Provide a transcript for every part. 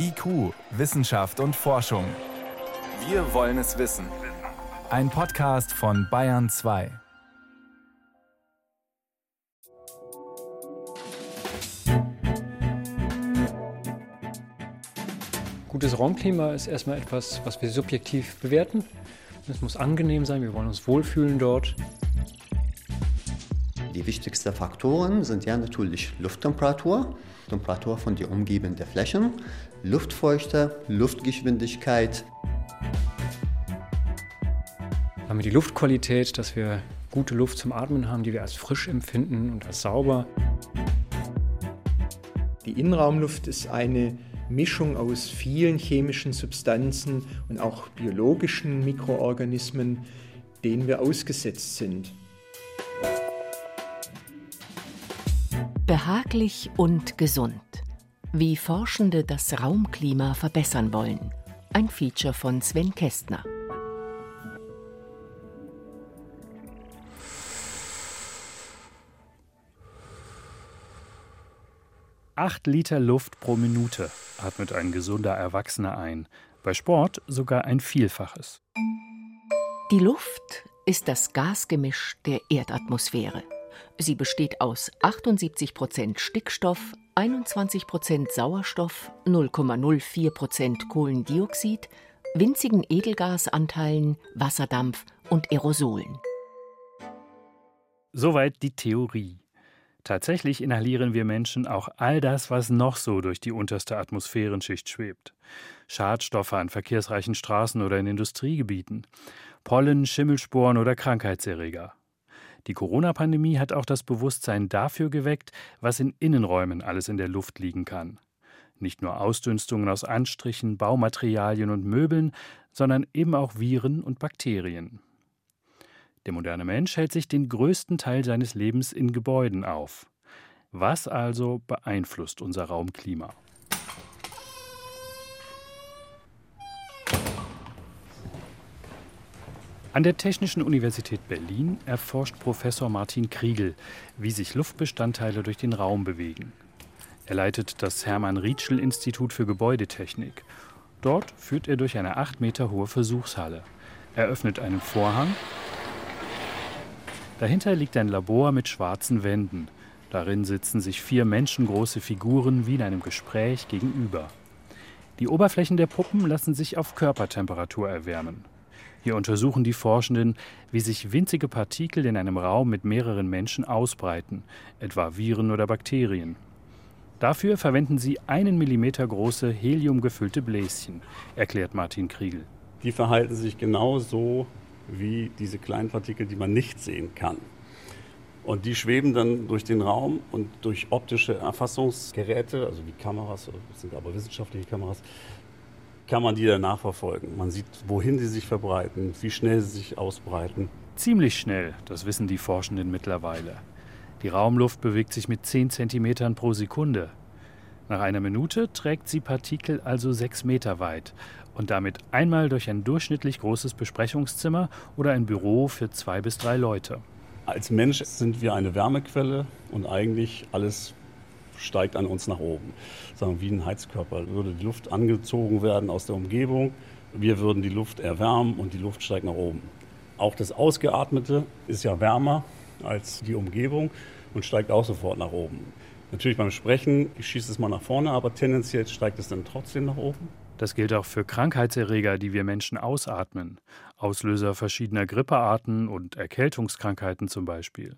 IQ, Wissenschaft und Forschung. Wir wollen es wissen. Ein Podcast von Bayern 2. Gutes Raumklima ist erstmal etwas, was wir subjektiv bewerten. Es muss angenehm sein, wir wollen uns wohlfühlen dort. Die wichtigsten Faktoren sind ja natürlich Lufttemperatur, Temperatur von den umgebenden Flächen, Luftfeuchte, Luftgeschwindigkeit. Haben wir die Luftqualität, dass wir gute Luft zum Atmen haben, die wir als frisch empfinden und als sauber. Die Innenraumluft ist eine Mischung aus vielen chemischen Substanzen und auch biologischen Mikroorganismen, denen wir ausgesetzt sind. Behaglich und gesund. Wie Forschende das Raumklima verbessern wollen. Ein Feature von Sven Kästner. Acht Liter Luft pro Minute atmet ein gesunder Erwachsener ein. Bei Sport sogar ein Vielfaches. Die Luft ist das Gasgemisch der Erdatmosphäre. Sie besteht aus 78 Prozent Stickstoff, 21 Prozent Sauerstoff, 0,04 Prozent Kohlendioxid, winzigen Edelgasanteilen, Wasserdampf und Aerosolen. Soweit die Theorie. Tatsächlich inhalieren wir Menschen auch all das, was noch so durch die unterste Atmosphärenschicht schwebt. Schadstoffe an verkehrsreichen Straßen oder in Industriegebieten, Pollen, Schimmelsporen oder Krankheitserreger. Die Corona-Pandemie hat auch das Bewusstsein dafür geweckt, was in Innenräumen alles in der Luft liegen kann. Nicht nur Ausdünstungen aus Anstrichen, Baumaterialien und Möbeln, sondern eben auch Viren und Bakterien. Der moderne Mensch hält sich den größten Teil seines Lebens in Gebäuden auf. Was also beeinflusst unser Raumklima? An der Technischen Universität Berlin erforscht Professor Martin Kriegel, wie sich Luftbestandteile durch den Raum bewegen. Er leitet das Hermann Rietschel Institut für Gebäudetechnik. Dort führt er durch eine acht Meter hohe Versuchshalle. Er öffnet einen Vorhang. Dahinter liegt ein Labor mit schwarzen Wänden. Darin sitzen sich vier menschengroße Figuren wie in einem Gespräch gegenüber. Die Oberflächen der Puppen lassen sich auf Körpertemperatur erwärmen. Hier untersuchen die Forschenden, wie sich winzige Partikel in einem Raum mit mehreren Menschen ausbreiten, etwa Viren oder Bakterien. Dafür verwenden sie einen Millimeter große heliumgefüllte Bläschen, erklärt Martin Kriegel. Die verhalten sich genauso wie diese kleinen Partikel, die man nicht sehen kann. Und die schweben dann durch den Raum und durch optische Erfassungsgeräte, also wie Kameras, das sind aber wissenschaftliche Kameras, kann man die dann nachverfolgen. Man sieht, wohin sie sich verbreiten, wie schnell sie sich ausbreiten. Ziemlich schnell, das wissen die Forschenden mittlerweile. Die Raumluft bewegt sich mit 10 cm pro Sekunde. Nach einer Minute trägt sie Partikel also 6 Meter weit und damit einmal durch ein durchschnittlich großes Besprechungszimmer oder ein Büro für zwei bis drei Leute. Als Mensch sind wir eine Wärmequelle und eigentlich alles steigt an uns nach oben. Sagen wie ein Heizkörper würde die Luft angezogen werden aus der Umgebung. Wir würden die Luft erwärmen und die Luft steigt nach oben. Auch das Ausgeatmete ist ja wärmer als die Umgebung und steigt auch sofort nach oben. Natürlich beim Sprechen schießt es mal nach vorne, aber tendenziell steigt es dann trotzdem nach oben. Das gilt auch für Krankheitserreger, die wir Menschen ausatmen. Auslöser verschiedener Grippearten und Erkältungskrankheiten zum Beispiel.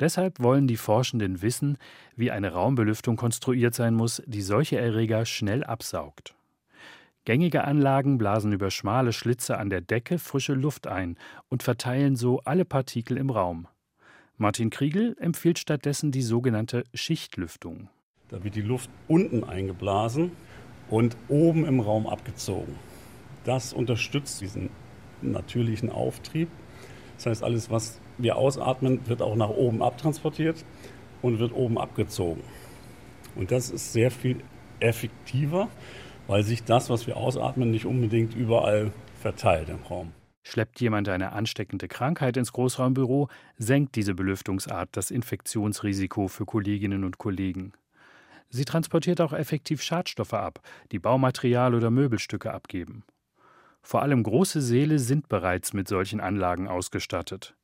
Deshalb wollen die Forschenden wissen, wie eine Raumbelüftung konstruiert sein muss, die solche Erreger schnell absaugt. Gängige Anlagen blasen über schmale Schlitze an der Decke frische Luft ein und verteilen so alle Partikel im Raum. Martin Kriegel empfiehlt stattdessen die sogenannte Schichtlüftung. Da wird die Luft unten eingeblasen und oben im Raum abgezogen. Das unterstützt diesen natürlichen Auftrieb. Das heißt, alles, was wir ausatmen, wird auch nach oben abtransportiert und wird oben abgezogen. Und das ist sehr viel effektiver, weil sich das, was wir ausatmen, nicht unbedingt überall verteilt im Raum. Schleppt jemand eine ansteckende Krankheit ins Großraumbüro, senkt diese Belüftungsart das Infektionsrisiko für Kolleginnen und Kollegen. Sie transportiert auch effektiv Schadstoffe ab, die Baumaterial oder Möbelstücke abgeben. Vor allem große Säle sind bereits mit solchen Anlagen ausgestattet.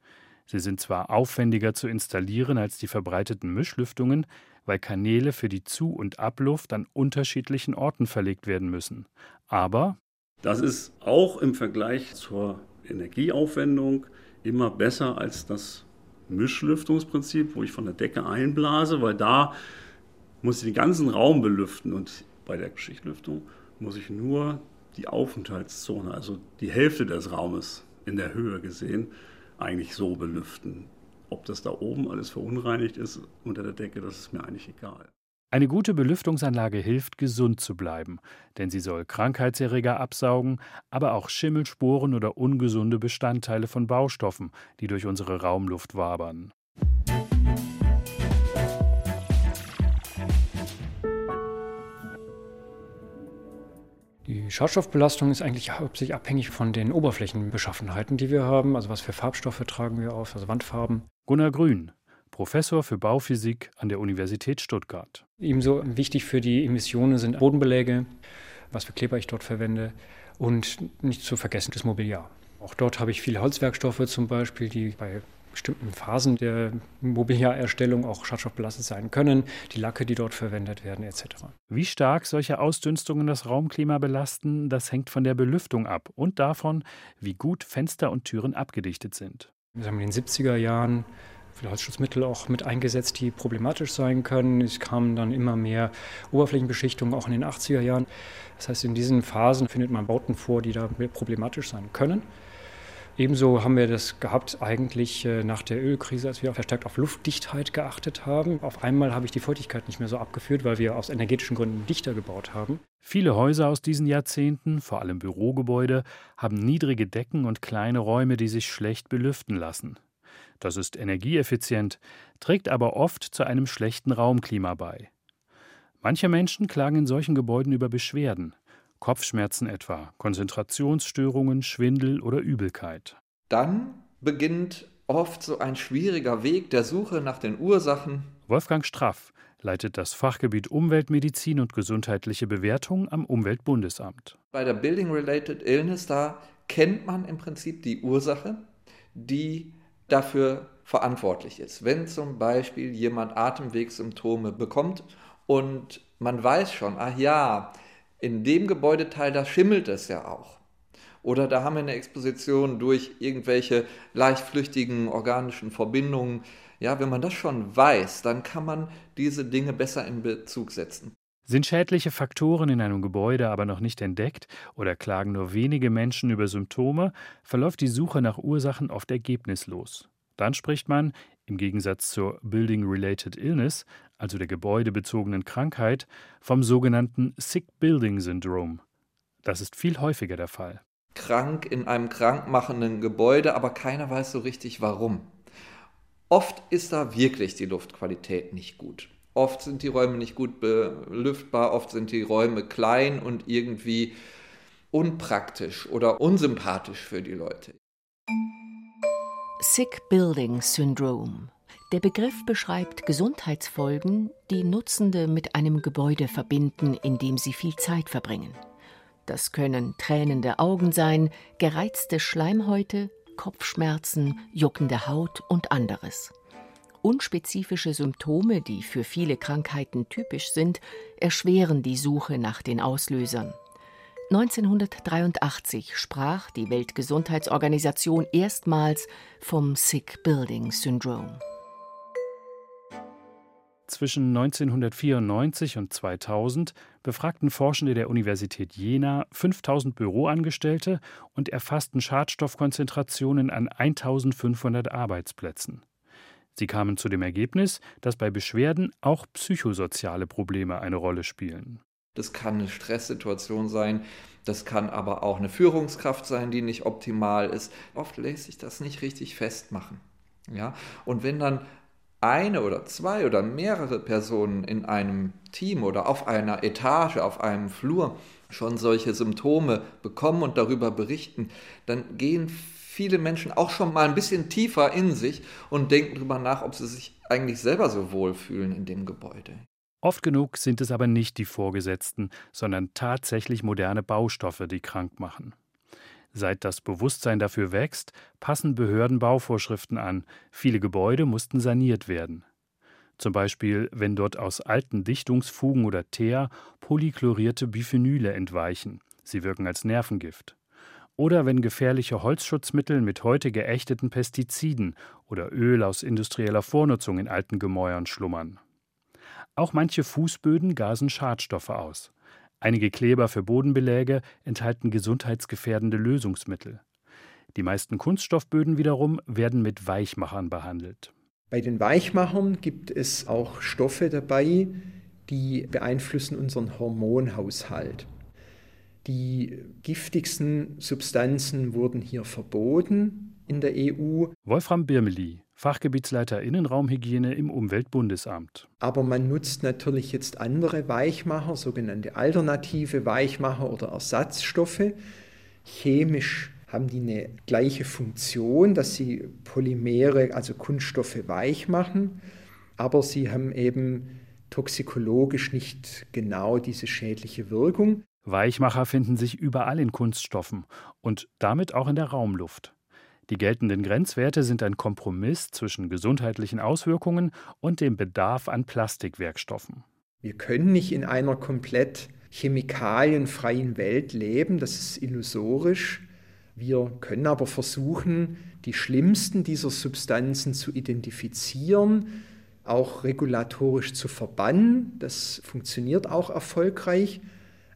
Sie sind zwar aufwendiger zu installieren als die verbreiteten Mischlüftungen, weil Kanäle für die Zu- und Abluft an unterschiedlichen Orten verlegt werden müssen. Aber das ist auch im Vergleich zur Energieaufwendung immer besser als das Mischlüftungsprinzip, wo ich von der Decke einblase, weil da muss ich den ganzen Raum belüften und bei der Schichtlüftung muss ich nur die Aufenthaltszone, also die Hälfte des Raumes in der Höhe gesehen, eigentlich so belüften. Ob das da oben alles verunreinigt ist unter der Decke, das ist mir eigentlich egal. Eine gute Belüftungsanlage hilft, gesund zu bleiben, denn sie soll Krankheitserreger absaugen, aber auch Schimmelsporen oder ungesunde Bestandteile von Baustoffen, die durch unsere Raumluft wabern. Die Schadstoffbelastung ist eigentlich hauptsächlich abhängig von den Oberflächenbeschaffenheiten, die wir haben. Also was für Farbstoffe tragen wir auf, also Wandfarben. Gunnar Grün, Professor für Bauphysik an der Universität Stuttgart. Ebenso wichtig für die Emissionen sind Bodenbeläge, was für Kleber ich dort verwende und nicht zu vergessen das Mobiliar. Auch dort habe ich viele Holzwerkstoffe zum Beispiel, die bei bestimmten Phasen der Mobiliarerstellung auch schadstoffbelastet sein können, die Lacke, die dort verwendet werden, etc. Wie stark solche Ausdünstungen das Raumklima belasten, das hängt von der Belüftung ab und davon, wie gut Fenster und Türen abgedichtet sind. Wir haben in den 70er Jahren viele Holzschutzmittel auch mit eingesetzt, die problematisch sein können. Es kamen dann immer mehr Oberflächenbeschichtungen, auch in den 80er Jahren. Das heißt, in diesen Phasen findet man Bauten vor, die da problematisch sein können. Ebenso haben wir das gehabt eigentlich äh, nach der Ölkrise, als wir verstärkt auf Luftdichtheit geachtet haben. Auf einmal habe ich die Feuchtigkeit nicht mehr so abgeführt, weil wir aus energetischen Gründen dichter gebaut haben. Viele Häuser aus diesen Jahrzehnten, vor allem Bürogebäude, haben niedrige Decken und kleine Räume, die sich schlecht belüften lassen. Das ist energieeffizient, trägt aber oft zu einem schlechten Raumklima bei. Manche Menschen klagen in solchen Gebäuden über Beschwerden. Kopfschmerzen etwa, Konzentrationsstörungen, Schwindel oder Übelkeit. Dann beginnt oft so ein schwieriger Weg der Suche nach den Ursachen. Wolfgang Straff leitet das Fachgebiet Umweltmedizin und gesundheitliche Bewertung am Umweltbundesamt. Bei der Building-Related Illness, da kennt man im Prinzip die Ursache, die dafür verantwortlich ist. Wenn zum Beispiel jemand Atemwegssymptome bekommt und man weiß schon, ach ja, in dem Gebäudeteil, da schimmelt es ja auch. Oder da haben wir eine Exposition durch irgendwelche leichtflüchtigen organischen Verbindungen. Ja, wenn man das schon weiß, dann kann man diese Dinge besser in Bezug setzen. Sind schädliche Faktoren in einem Gebäude aber noch nicht entdeckt oder klagen nur wenige Menschen über Symptome, verläuft die Suche nach Ursachen oft ergebnislos. Dann spricht man, im Gegensatz zur Building-Related Illness, also der gebäudebezogenen Krankheit, vom sogenannten Sick Building Syndrome. Das ist viel häufiger der Fall. Krank in einem krankmachenden Gebäude, aber keiner weiß so richtig warum. Oft ist da wirklich die Luftqualität nicht gut. Oft sind die Räume nicht gut belüftbar, oft sind die Räume klein und irgendwie unpraktisch oder unsympathisch für die Leute. Sick Building Syndrome. Der Begriff beschreibt Gesundheitsfolgen, die Nutzende mit einem Gebäude verbinden, in dem sie viel Zeit verbringen. Das können tränende Augen sein, gereizte Schleimhäute, Kopfschmerzen, juckende Haut und anderes. Unspezifische Symptome, die für viele Krankheiten typisch sind, erschweren die Suche nach den Auslösern. 1983 sprach die Weltgesundheitsorganisation erstmals vom Sick Building Syndrome. Zwischen 1994 und 2000 befragten Forschende der Universität Jena 5000 Büroangestellte und erfassten Schadstoffkonzentrationen an 1500 Arbeitsplätzen. Sie kamen zu dem Ergebnis, dass bei Beschwerden auch psychosoziale Probleme eine Rolle spielen. Das kann eine Stresssituation sein, das kann aber auch eine Führungskraft sein, die nicht optimal ist. Oft lässt sich das nicht richtig festmachen. Ja? Und wenn dann eine oder zwei oder mehrere Personen in einem Team oder auf einer Etage, auf einem Flur schon solche Symptome bekommen und darüber berichten, dann gehen viele Menschen auch schon mal ein bisschen tiefer in sich und denken darüber nach, ob sie sich eigentlich selber so wohlfühlen in dem Gebäude. Oft genug sind es aber nicht die Vorgesetzten, sondern tatsächlich moderne Baustoffe, die krank machen. Seit das Bewusstsein dafür wächst, passen Behörden Bauvorschriften an. Viele Gebäude mussten saniert werden. Zum Beispiel, wenn dort aus alten Dichtungsfugen oder Teer polychlorierte Biphenyle entweichen. Sie wirken als Nervengift. Oder wenn gefährliche Holzschutzmittel mit heute geächteten Pestiziden oder Öl aus industrieller Vornutzung in alten Gemäuern schlummern. Auch manche Fußböden gasen Schadstoffe aus. Einige Kleber für Bodenbeläge enthalten gesundheitsgefährdende Lösungsmittel. Die meisten Kunststoffböden wiederum werden mit Weichmachern behandelt. Bei den Weichmachern gibt es auch Stoffe dabei, die beeinflussen unseren Hormonhaushalt. Die giftigsten Substanzen wurden hier verboten in der EU. Wolfram Birmeli, Fachgebietsleiter Innenraumhygiene im Umweltbundesamt. Aber man nutzt natürlich jetzt andere Weichmacher, sogenannte alternative Weichmacher oder Ersatzstoffe. Chemisch haben die eine gleiche Funktion, dass sie Polymere, also Kunststoffe weich machen, aber sie haben eben toxikologisch nicht genau diese schädliche Wirkung. Weichmacher finden sich überall in Kunststoffen und damit auch in der Raumluft. Die geltenden Grenzwerte sind ein Kompromiss zwischen gesundheitlichen Auswirkungen und dem Bedarf an Plastikwerkstoffen. Wir können nicht in einer komplett chemikalienfreien Welt leben, das ist illusorisch. Wir können aber versuchen, die schlimmsten dieser Substanzen zu identifizieren, auch regulatorisch zu verbannen. Das funktioniert auch erfolgreich.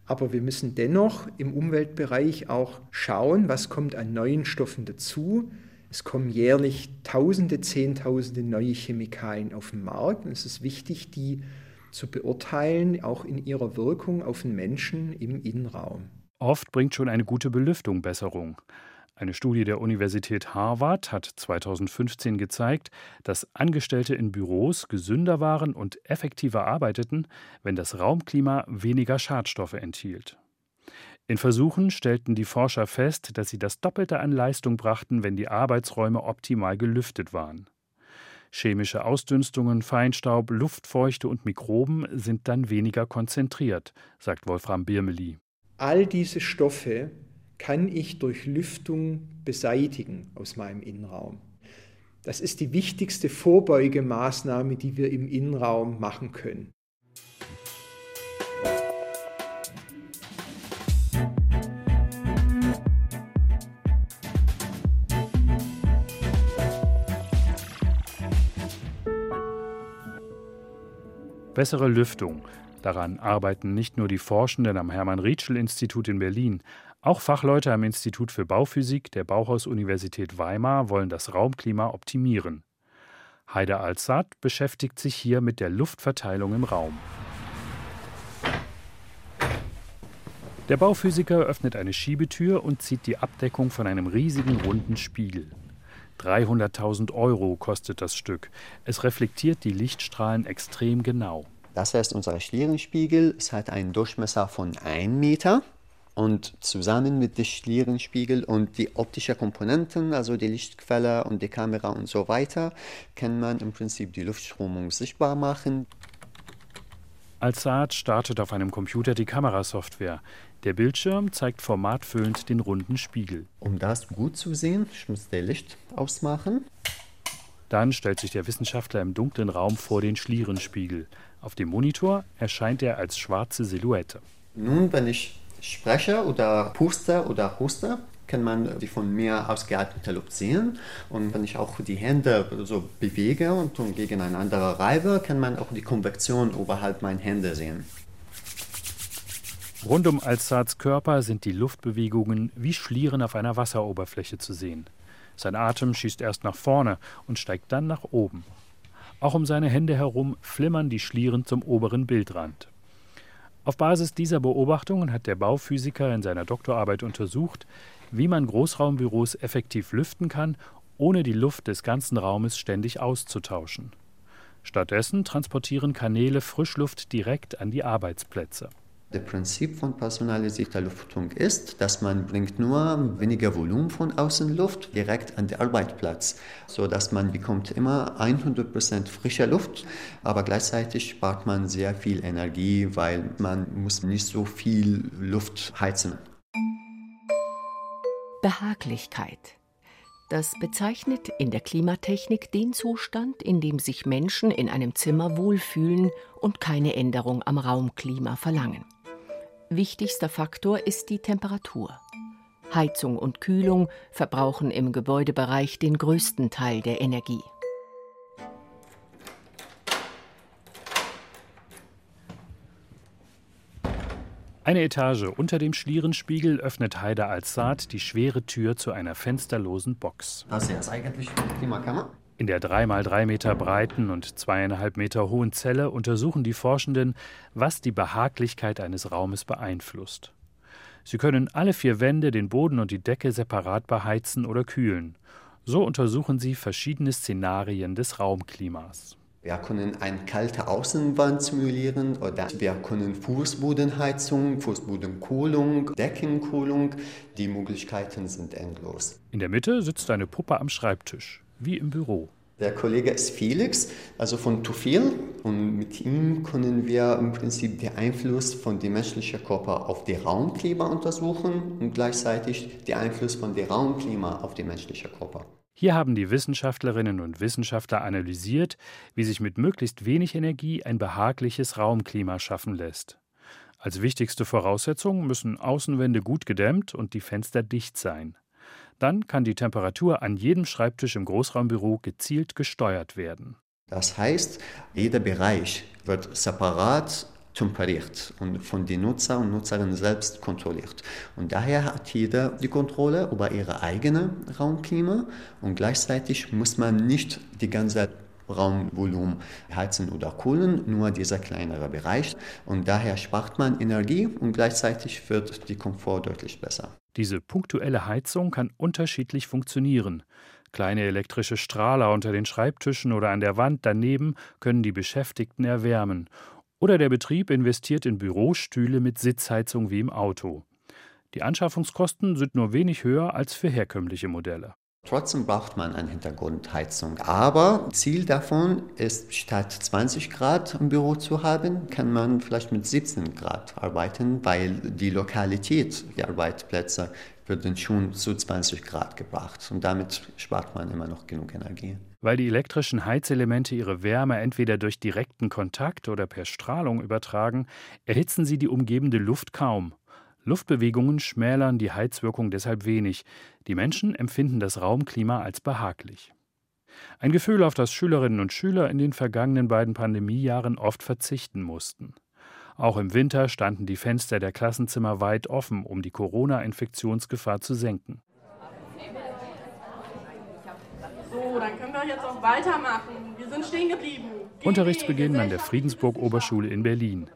Aber wir müssen dennoch im Umweltbereich auch schauen, was kommt an neuen Stoffen dazu. Es kommen jährlich Tausende, Zehntausende neue Chemikalien auf den Markt. Und es ist wichtig, die zu beurteilen, auch in ihrer Wirkung auf den Menschen im Innenraum. Oft bringt schon eine gute Belüftung Besserung. Eine Studie der Universität Harvard hat 2015 gezeigt, dass Angestellte in Büros gesünder waren und effektiver arbeiteten, wenn das Raumklima weniger Schadstoffe enthielt. In Versuchen stellten die Forscher fest, dass sie das Doppelte an Leistung brachten, wenn die Arbeitsräume optimal gelüftet waren. Chemische Ausdünstungen, Feinstaub, Luftfeuchte und Mikroben sind dann weniger konzentriert, sagt Wolfram Birmeli. All diese Stoffe kann ich durch Lüftung beseitigen aus meinem Innenraum. Das ist die wichtigste Vorbeugemaßnahme, die wir im Innenraum machen können. Bessere Lüftung. Daran arbeiten nicht nur die Forschenden am Hermann-Rietschel-Institut in Berlin. Auch Fachleute am Institut für Bauphysik der Bauhaus-Universität Weimar wollen das Raumklima optimieren. Heide Alsat beschäftigt sich hier mit der Luftverteilung im Raum. Der Bauphysiker öffnet eine Schiebetür und zieht die Abdeckung von einem riesigen runden Spiegel. 300.000 Euro kostet das Stück. Es reflektiert die Lichtstrahlen extrem genau. Das heißt, unser Schlierenspiegel es hat einen Durchmesser von 1 Meter und zusammen mit dem Schlierenspiegel und die optischen Komponenten, also die Lichtquelle und die Kamera und so weiter, kann man im Prinzip die Luftströmung sichtbar machen. Al-Saad startet auf einem Computer die Kamerasoftware. Der Bildschirm zeigt formatfüllend den runden Spiegel. Um das gut zu sehen, ich muss das Licht ausmachen. Dann stellt sich der Wissenschaftler im dunklen Raum vor den Schlierenspiegel. Auf dem Monitor erscheint er als schwarze Silhouette. Nun, wenn ich spreche oder puste oder huste, kann man die von mir ausgeatmete Luft sehen. Und wenn ich auch die Hände so bewege und gegeneinander reibe, kann man auch die Konvektion oberhalb meiner Hände sehen. Rund um Alsards Körper sind die Luftbewegungen wie Schlieren auf einer Wasseroberfläche zu sehen. Sein Atem schießt erst nach vorne und steigt dann nach oben. Auch um seine Hände herum flimmern die Schlieren zum oberen Bildrand. Auf Basis dieser Beobachtungen hat der Bauphysiker in seiner Doktorarbeit untersucht, wie man Großraumbüros effektiv lüften kann, ohne die Luft des ganzen Raumes ständig auszutauschen. Stattdessen transportieren Kanäle Frischluft direkt an die Arbeitsplätze. Das Prinzip von personalisierter Luftung ist, dass man bringt nur weniger Volumen von Außenluft direkt an den Arbeitsplatz, so dass man bekommt immer 100% frische Luft, aber gleichzeitig spart man sehr viel Energie, weil man muss nicht so viel Luft heizen. Behaglichkeit. Das bezeichnet in der Klimatechnik den Zustand, in dem sich Menschen in einem Zimmer wohlfühlen und keine Änderung am Raumklima verlangen. Wichtigster Faktor ist die Temperatur. Heizung und Kühlung verbrauchen im Gebäudebereich den größten Teil der Energie. Eine Etage unter dem Schlierenspiegel öffnet Heider Al-Saad die schwere Tür zu einer fensterlosen Box. Das ist eigentlich die Klimakammer. In der 3 mal 3 Meter breiten und 2,5 Meter hohen Zelle untersuchen die Forschenden, was die Behaglichkeit eines Raumes beeinflusst. Sie können alle vier Wände, den Boden und die Decke separat beheizen oder kühlen. So untersuchen sie verschiedene Szenarien des Raumklimas. Wir können eine kalte Außenwand simulieren oder wir können Fußbodenheizung, Fußbodenkühlung, Deckenkohlung. Die Möglichkeiten sind endlos. In der Mitte sitzt eine Puppe am Schreibtisch wie im Büro. Der Kollege ist Felix, also von Tufil, und mit ihm können wir im Prinzip den Einfluss von dem menschlichen Körper auf den Raumklima untersuchen und gleichzeitig den Einfluss von dem Raumklima auf den menschlichen Körper. Hier haben die Wissenschaftlerinnen und Wissenschaftler analysiert, wie sich mit möglichst wenig Energie ein behagliches Raumklima schaffen lässt. Als wichtigste Voraussetzung müssen Außenwände gut gedämmt und die Fenster dicht sein. Dann kann die Temperatur an jedem Schreibtisch im Großraumbüro gezielt gesteuert werden. Das heißt, jeder Bereich wird separat temperiert und von den Nutzer und Nutzerinnen selbst kontrolliert. Und daher hat jeder die Kontrolle über ihre eigene Raumklima und gleichzeitig muss man nicht die ganze Raumvolumen heizen oder kühlen, nur dieser kleinere Bereich. Und daher spart man Energie und gleichzeitig wird die Komfort deutlich besser. Diese punktuelle Heizung kann unterschiedlich funktionieren. Kleine elektrische Strahler unter den Schreibtischen oder an der Wand daneben können die Beschäftigten erwärmen. Oder der Betrieb investiert in Bürostühle mit Sitzheizung wie im Auto. Die Anschaffungskosten sind nur wenig höher als für herkömmliche Modelle. Trotzdem braucht man eine Hintergrundheizung. Aber Ziel davon ist, statt 20 Grad im Büro zu haben, kann man vielleicht mit 17 Grad arbeiten, weil die Lokalität der Arbeitsplätze wird schon zu 20 Grad gebracht. Und damit spart man immer noch genug Energie. Weil die elektrischen Heizelemente ihre Wärme entweder durch direkten Kontakt oder per Strahlung übertragen, erhitzen sie die umgebende Luft kaum. Luftbewegungen schmälern die Heizwirkung deshalb wenig. Die Menschen empfinden das Raumklima als behaglich. Ein Gefühl, auf das Schülerinnen und Schüler in den vergangenen beiden Pandemiejahren oft verzichten mussten. Auch im Winter standen die Fenster der Klassenzimmer weit offen, um die Corona-Infektionsgefahr zu senken. So, dann können wir jetzt auch weitermachen. Wir sind stehen geblieben. Unterrichtsbeginn an der Friedensburg-Oberschule in Berlin.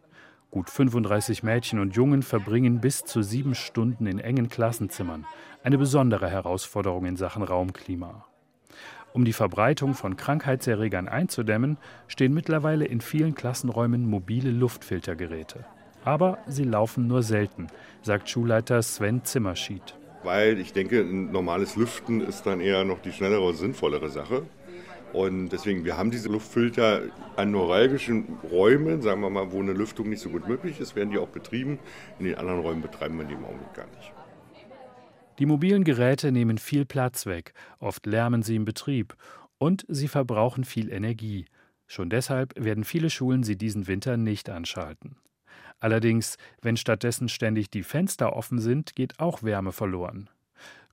Gut 35 Mädchen und Jungen verbringen bis zu sieben Stunden in engen Klassenzimmern. Eine besondere Herausforderung in Sachen Raumklima. Um die Verbreitung von Krankheitserregern einzudämmen, stehen mittlerweile in vielen Klassenräumen mobile Luftfiltergeräte. Aber sie laufen nur selten, sagt Schulleiter Sven Zimmerschied. Weil ich denke, ein normales Lüften ist dann eher noch die schnellere und sinnvollere Sache. Und deswegen, wir haben diese Luftfilter an neuralgischen Räumen, sagen wir mal, wo eine Lüftung nicht so gut möglich ist, werden die auch betrieben. In den anderen Räumen betreiben wir die im Augenblick gar nicht. Die mobilen Geräte nehmen viel Platz weg, oft lärmen sie im Betrieb und sie verbrauchen viel Energie. Schon deshalb werden viele Schulen sie diesen Winter nicht anschalten. Allerdings, wenn stattdessen ständig die Fenster offen sind, geht auch Wärme verloren.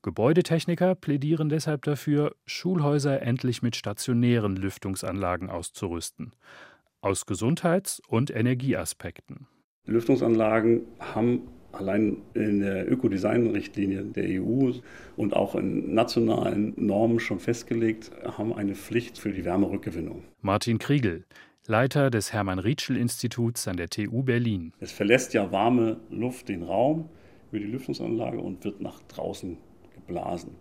Gebäudetechniker plädieren deshalb dafür, Schulhäuser endlich mit stationären Lüftungsanlagen auszurüsten. Aus Gesundheits- und Energieaspekten. Lüftungsanlagen haben allein in der Ökodesign-Richtlinie der EU und auch in nationalen Normen schon festgelegt, haben eine Pflicht für die Wärmerückgewinnung. Martin Kriegel, Leiter des Hermann-Rietschel-Instituts an der TU Berlin. Es verlässt ja warme Luft den Raum über die Lüftungsanlage und wird nach draußen geblasen.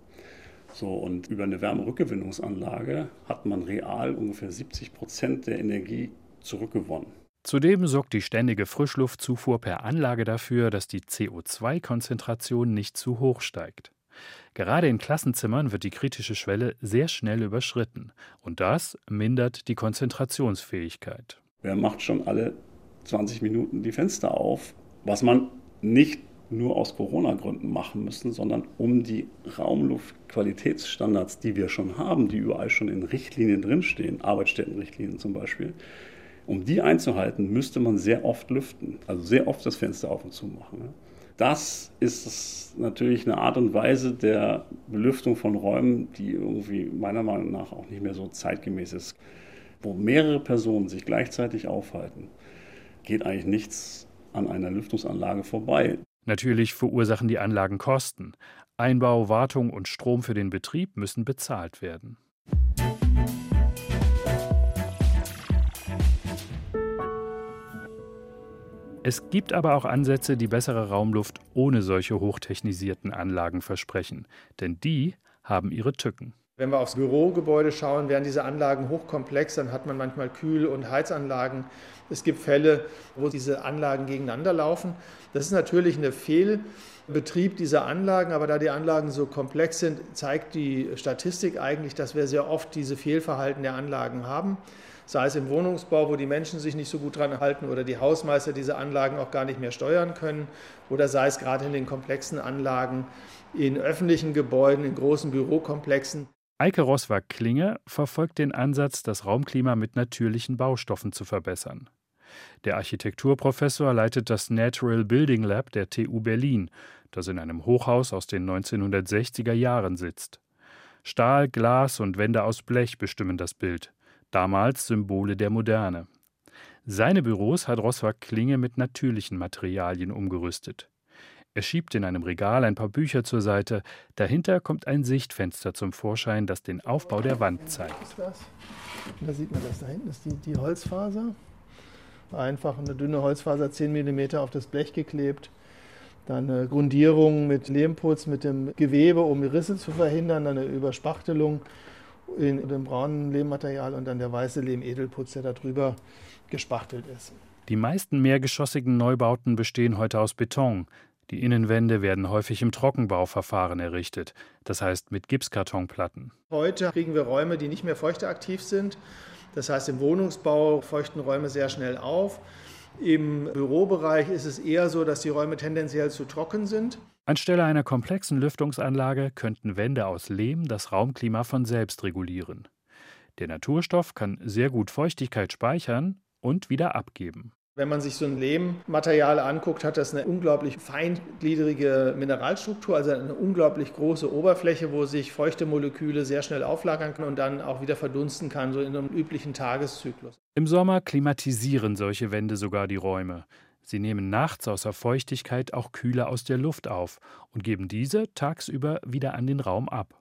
So, und über eine Wärmerückgewinnungsanlage hat man real ungefähr 70 Prozent der Energie zurückgewonnen. Zudem sorgt die ständige Frischluftzufuhr per Anlage dafür, dass die CO2-Konzentration nicht zu hoch steigt. Gerade in Klassenzimmern wird die kritische Schwelle sehr schnell überschritten und das mindert die Konzentrationsfähigkeit. Wer macht schon alle 20 Minuten die Fenster auf, was man nicht nur aus Corona-Gründen machen müssen, sondern um die Raumluftqualitätsstandards, die wir schon haben, die überall schon in Richtlinien drinstehen, Arbeitsstättenrichtlinien zum Beispiel, um die einzuhalten, müsste man sehr oft lüften, also sehr oft das Fenster auf und zu machen. Das ist natürlich eine Art und Weise der Belüftung von Räumen, die irgendwie meiner Meinung nach auch nicht mehr so zeitgemäß ist. Wo mehrere Personen sich gleichzeitig aufhalten, geht eigentlich nichts an einer Lüftungsanlage vorbei. Natürlich verursachen die Anlagen Kosten. Einbau, Wartung und Strom für den Betrieb müssen bezahlt werden. Es gibt aber auch Ansätze, die bessere Raumluft ohne solche hochtechnisierten Anlagen versprechen, denn die haben ihre Tücken. Wenn wir aufs Bürogebäude schauen, werden diese Anlagen hochkomplex, dann hat man manchmal Kühl- und Heizanlagen. Es gibt Fälle, wo diese Anlagen gegeneinander laufen. Das ist natürlich ein Fehlbetrieb dieser Anlagen, aber da die Anlagen so komplex sind, zeigt die Statistik eigentlich, dass wir sehr oft diese Fehlverhalten der Anlagen haben. Sei es im Wohnungsbau, wo die Menschen sich nicht so gut dran halten oder die Hausmeister diese Anlagen auch gar nicht mehr steuern können, oder sei es gerade in den komplexen Anlagen in öffentlichen Gebäuden, in großen Bürokomplexen. Eike Roswag-Klinge verfolgt den Ansatz, das Raumklima mit natürlichen Baustoffen zu verbessern. Der Architekturprofessor leitet das Natural Building Lab der TU Berlin, das in einem Hochhaus aus den 1960er Jahren sitzt. Stahl, Glas und Wände aus Blech bestimmen das Bild, damals Symbole der Moderne. Seine Büros hat Roswag Klinge mit natürlichen Materialien umgerüstet. Er schiebt in einem Regal ein paar Bücher zur Seite. Dahinter kommt ein Sichtfenster zum Vorschein, das den Aufbau der Wand zeigt. Da sieht man das. Da hinten ist die, die Holzfaser. Einfach eine dünne Holzfaser, 10 mm auf das Blech geklebt. Dann eine Grundierung mit Lehmputz, mit dem Gewebe, um Risse zu verhindern. Dann eine Überspachtelung in dem braunen Lehmmaterial und dann der weiße Lehmedelputz, der da drüber gespachtelt ist. Die meisten mehrgeschossigen Neubauten bestehen heute aus Beton. Die Innenwände werden häufig im Trockenbauverfahren errichtet, das heißt mit Gipskartonplatten. Heute kriegen wir Räume, die nicht mehr feuchteaktiv sind. Das heißt, im Wohnungsbau feuchten Räume sehr schnell auf. Im Bürobereich ist es eher so, dass die Räume tendenziell zu trocken sind. Anstelle einer komplexen Lüftungsanlage könnten Wände aus Lehm das Raumklima von selbst regulieren. Der Naturstoff kann sehr gut Feuchtigkeit speichern und wieder abgeben. Wenn man sich so ein Lehmmaterial anguckt, hat das eine unglaublich feingliedrige Mineralstruktur, also eine unglaublich große Oberfläche, wo sich feuchte Moleküle sehr schnell auflagern können und dann auch wieder verdunsten kann, so in einem üblichen Tageszyklus. Im Sommer klimatisieren solche Wände sogar die Räume. Sie nehmen nachts außer Feuchtigkeit auch Kühle aus der Luft auf und geben diese tagsüber wieder an den Raum ab.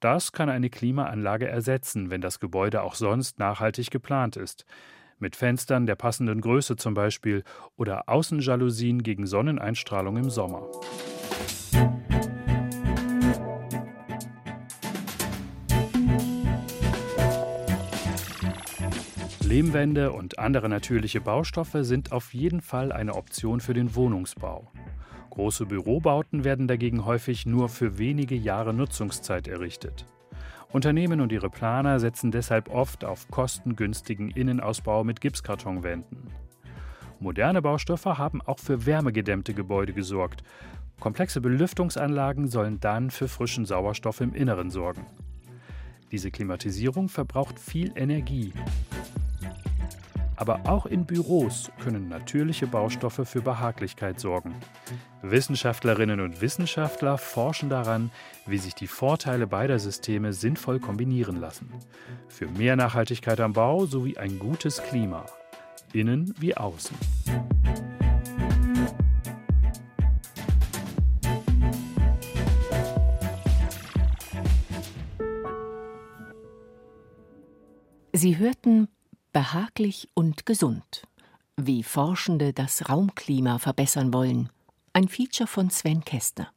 Das kann eine Klimaanlage ersetzen, wenn das Gebäude auch sonst nachhaltig geplant ist mit Fenstern der passenden Größe zum Beispiel oder Außenjalousien gegen Sonneneinstrahlung im Sommer. Lehmwände und andere natürliche Baustoffe sind auf jeden Fall eine Option für den Wohnungsbau. Große Bürobauten werden dagegen häufig nur für wenige Jahre Nutzungszeit errichtet. Unternehmen und ihre Planer setzen deshalb oft auf kostengünstigen Innenausbau mit Gipskartonwänden. Moderne Baustoffe haben auch für wärmegedämmte Gebäude gesorgt. Komplexe Belüftungsanlagen sollen dann für frischen Sauerstoff im Inneren sorgen. Diese Klimatisierung verbraucht viel Energie. Aber auch in Büros können natürliche Baustoffe für Behaglichkeit sorgen. Wissenschaftlerinnen und Wissenschaftler forschen daran, wie sich die Vorteile beider Systeme sinnvoll kombinieren lassen. Für mehr Nachhaltigkeit am Bau sowie ein gutes Klima. Innen wie außen. Sie hörten Behaglich und gesund. Wie Forschende das Raumklima verbessern wollen. Ein Feature von Sven Kästner.